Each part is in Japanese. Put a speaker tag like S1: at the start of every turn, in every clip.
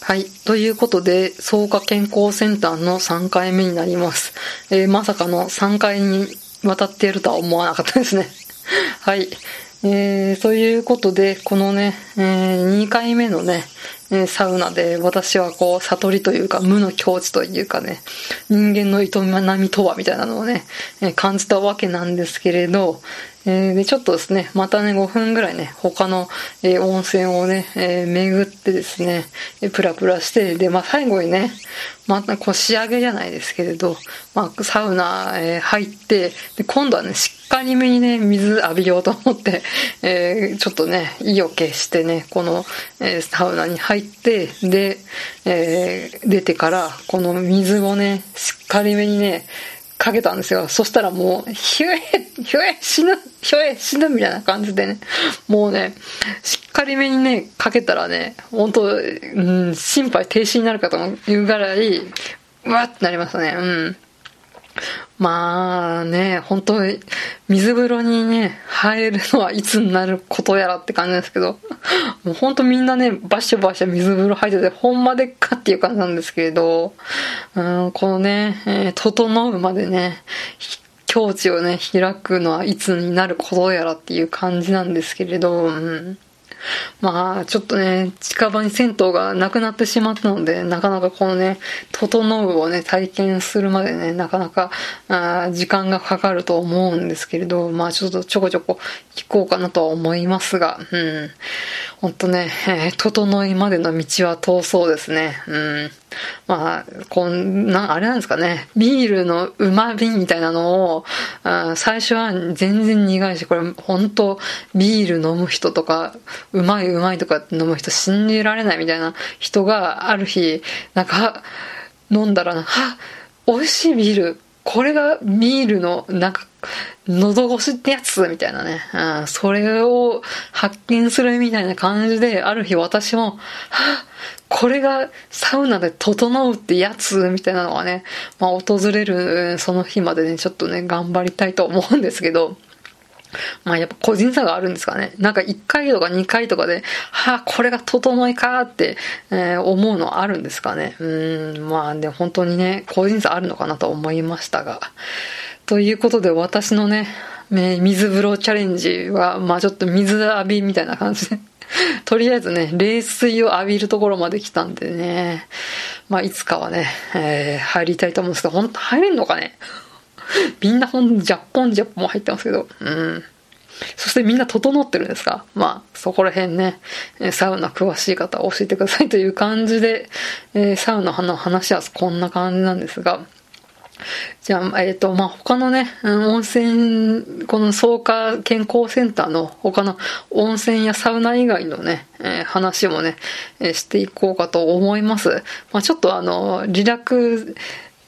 S1: はい。ということで、草加健康センターの3回目になります。えー、まさかの3回にわたっているとは思わなかったですね。はい。えー、ということで、このね、えー、2回目のね、えサウナで私はこう、悟りというか、無の境地というかね、人間の営みとはみたいなのをね、え感じたわけなんですけれど、えー、で、ちょっとですね、またね、5分ぐらいね、他の、えー、温泉をね、えー、巡ってですね、えプラプラして、で、まあ、最後にね、また、こう、仕上げじゃないですけれど、まあ、サウナ、え入って、で、今度はね、しっかりめにね、水浴びようと思って、えちょっとね、意を決してね、この、えサウナに入って、で、え出てから、この水をね、しっかりめにね、かけたんですよ。そしたらもう、ひゅえ、ひゅえ、死ぬ、ひゅえ、死ぬみたいな感じでね、もうね、しっかりめにね、かけたらね、本当うん、心肺停止になるかというぐらい、うわってなりましたね。うん。まあね、本当に水風呂にね、入るのはいつになることやらって感じですけど、もう本当みんなね、バシャバシャ水風呂入ってて、ほんまでっかっていう感じなんですけれど、うん、このね、えー、整うまでね、境地をね、開くのはいつになることやらっていう感じなんですけれど、うん。まあ、ちょっとね、近場に銭湯がなくなってしまったので、なかなかこのね、整うをね、体験するまでね、なかなか、あ時間がかかると思うんですけれど、まあちょっとちょこちょこ聞こうかなとは思いますが、うん。ほんとね、えー、整いまでの道は遠そうですね。うん。まあ、こんな、あれなんですかね、ビールのうまみみたいなのを、あ最初は全然苦いし、これ本当ビール飲む人とか、うまいうまいとか飲む人信じられないみたいな人がある日、なんか、飲んだら、は美味しいビール、これがビールの、なんか、喉越しってやつみたいなね、うん、それを発見するみたいな感じで、ある日私も、はこれがサウナで整うってやつみたいなのがね、まあ訪れるその日までね、ちょっとね、頑張りたいと思うんですけど、まあやっぱ個人差があるんですかね。なんか1回とか2回とかで、はあ、これが整いかって、えー、思うのあるんですかね。うん、まあで本当にね、個人差あるのかなと思いましたが。ということで私のね、水風呂チャレンジは、まあちょっと水浴びみたいな感じで とりあえずね、冷水を浴びるところまで来たんでね、まあいつかはね、えー、入りたいと思うんですけど、本当入れんのかね みんなほん、ジャッポンジャッポン入ってますけど、うん。そしてみんな整ってるんですか？まあ、そこら辺ね、サウナ詳しい方教えてくださいという感じで、えー、サウナの話はこんな感じなんですが、じゃあ、えっ、ー、と、まあ、他のね、温泉、この草加健康センターの他の温泉やサウナ以外のね、えー、話もね、え、していこうかと思います。まあ、ちょっとあの、リラク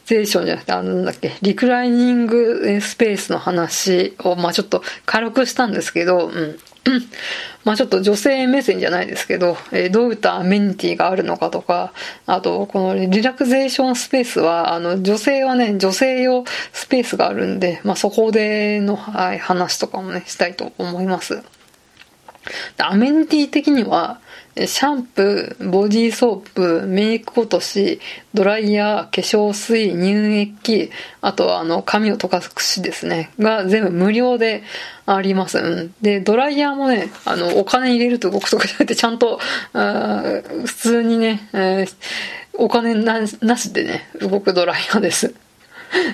S1: ゼーションじゃなくて、あの、なんだっけ、リクライニングスペースの話を、まあ、ちょっと軽くしたんですけど、うん。まあちょっと女性目線じゃないですけど、えー、どういったアメニティがあるのかとか、あと、このリラクゼーションスペースは、あの、女性はね、女性用スペースがあるんで、まあそこでの、はい、話とかもね、したいと思います。アメニティ的には、シャンプー、ボディーソープ、メイク落とし、ドライヤー、化粧水、乳液、あとはあの、髪を溶かす櫛ですね。が全部無料であります。うん。で、ドライヤーもね、あの、お金入れると動くとかじゃなくて、ちゃんと、あ普通にね、えー、お金なしでね、動くドライヤーです。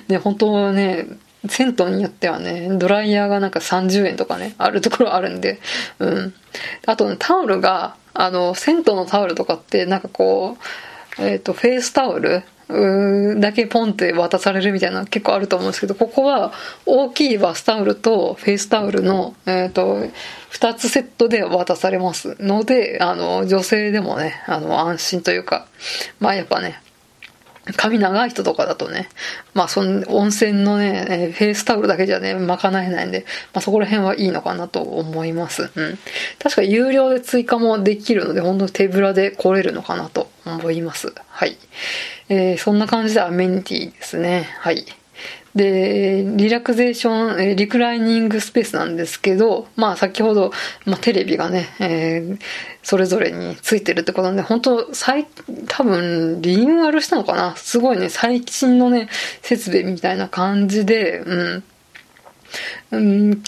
S1: で、本当はね、銭湯によってはね、ドライヤーがなんか30円とかね、あるところあるんで、うん。あと、ね、タオルが、あの、銭湯のタオルとかって、なんかこう、えっ、ー、と、フェイスタオルだけポンって渡されるみたいな結構あると思うんですけど、ここは大きいバスタオルとフェイスタオルの、えっ、ー、と、二つセットで渡されますので、あの、女性でもね、あの、安心というか、まあやっぱね、髪長い人とかだとね、まあその温泉のね、フェイスタオルだけじゃね、賄えないんで、まあそこら辺はいいのかなと思います。うん。確か有料で追加もできるので、本当手ぶらで来れるのかなと思います。はい。えー、そんな感じでアメニティですね。はい。で、リラクゼーション、リクライニングスペースなんですけど、まあ先ほど、まあテレビがね、えー、それぞれについてるってことなんで、本当最、多分リニューアルしたのかな？すごいね、最新のね、設備みたいな感じで、うん。うん、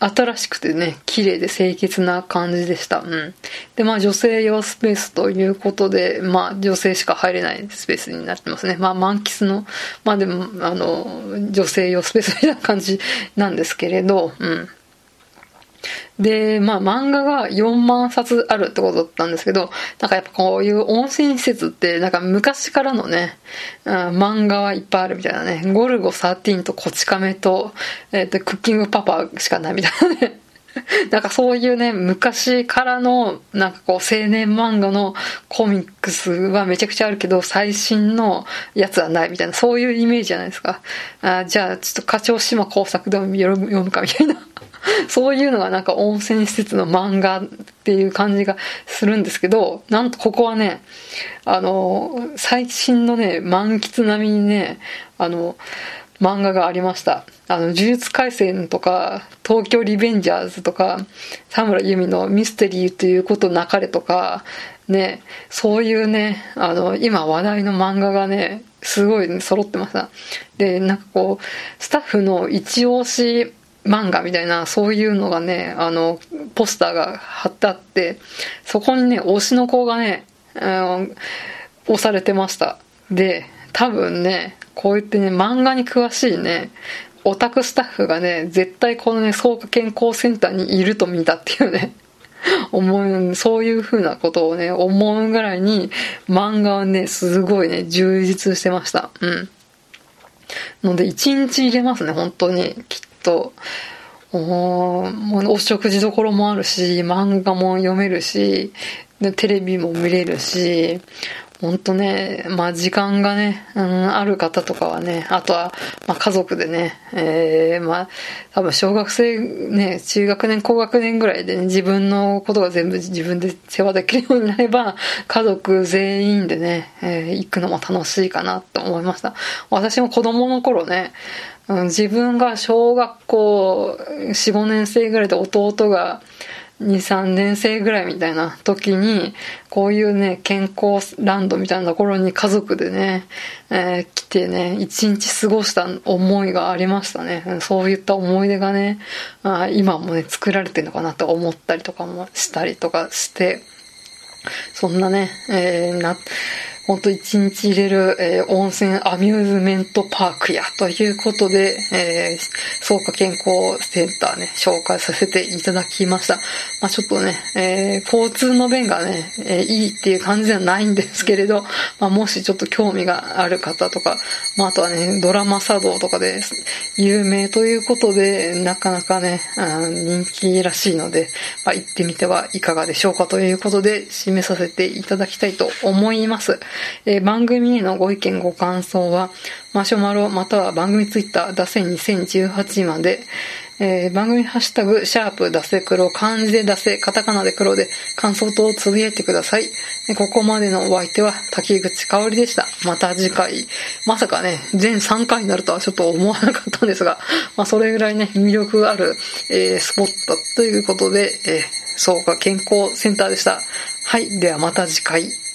S1: 新しくてね、綺麗で清潔な感じでした。うん。で、まあ女性用スペースということで、まあ女性しか入れないスペースになってますね。まあ満喫の、まあでも、あの、女性用スペースみたいな感じなんですけれど、うん。で、まあ漫画が4万冊あるってことだったんですけど、なんかやっぱこういう温泉施設ってなんか昔からのね、うん、漫画はいっぱいあるみたいなね、ゴルゴ13とこち亀と、えっ、ー、と、クッキングパパしかないみたいなね。なんかそういうね、昔からの、なんかこう、青年漫画のコミックスはめちゃくちゃあるけど、最新のやつはないみたいな、そういうイメージじゃないですか。あじゃあ、ちょっと課長島工作でも読むかみたいな。そういうのがなんか温泉施設の漫画っていう感じがするんですけど、なんとここはね、あの、最新のね、満喫並みにね、あの、漫画がありました。あの、呪術廻戦とか、東京リベンジャーズとか、田村由美のミステリーということなかれとか、ね、そういうね、あの、今話題の漫画がね、すごい、ね、揃ってました。で、なんかこう、スタッフの一押し漫画みたいな、そういうのがね、あの、ポスターが貼ってあって、そこにね、推しの子がね、うん、押されてました。で、多分ね、こう言ってね、漫画に詳しいね、オタクスタッフがね、絶対このね、草加健康センターにいると見たっていうね、思う、そういう風なことをね、思うぐらいに、漫画はね、すごいね、充実してました。うん。ので、一日入れますね、本当に。きっと、おお食事どころもあるし、漫画も読めるし、テレビも見れるし、ほんとね、まあ時間がね、うん、ある方とかはね、あとは、まあ家族でね、えー、まあ多分小学生ね、中学年、高学年ぐらいでね、自分のことが全部自分で世話できるようになれば、家族全員でね、えー、行くのも楽しいかなと思いました。私も子供の頃ね、自分が小学校4、5年生ぐらいで弟が2、3年生ぐらいみたいな時に、こういうね、健康ランドみたいなところに家族でね、えー、来てね、一日過ごした思いがありましたね。そういった思い出がね、あ今もね、作られてるのかなと思ったりとかもしたりとかして、そんなね、えー、な、ほんと一日入れる、えー、温泉アミューズメントパークや、ということで、えー、草加健康センターね、紹介させていただきました。まあちょっとね、えー、交通の便がね、えー、いいっていう感じではないんですけれど、まあもしちょっと興味がある方とか、まああとはね、ドラマ茶道とかで有名ということで、なかなかね、人気らしいので、まあ行ってみてはいかがでしょうかということで、締めさせていただきたいと思います。えー、番組へのご意見ご感想は、マシュマロまたは番組ツイッター、ダセ2018まで、えー、番組ハッシュタグ、シャープ、ダセ黒、漢字でダセ、カタカナで黒で、感想等をつぶやいてください。ここまでのお相手は、滝口香織でした。また次回。まさかね、全3回になるとはちょっと思わなかったんですが、まあ、それぐらいね、魅力ある、えー、スポットということで、えー、そうか、健康センターでした。はい、ではまた次回。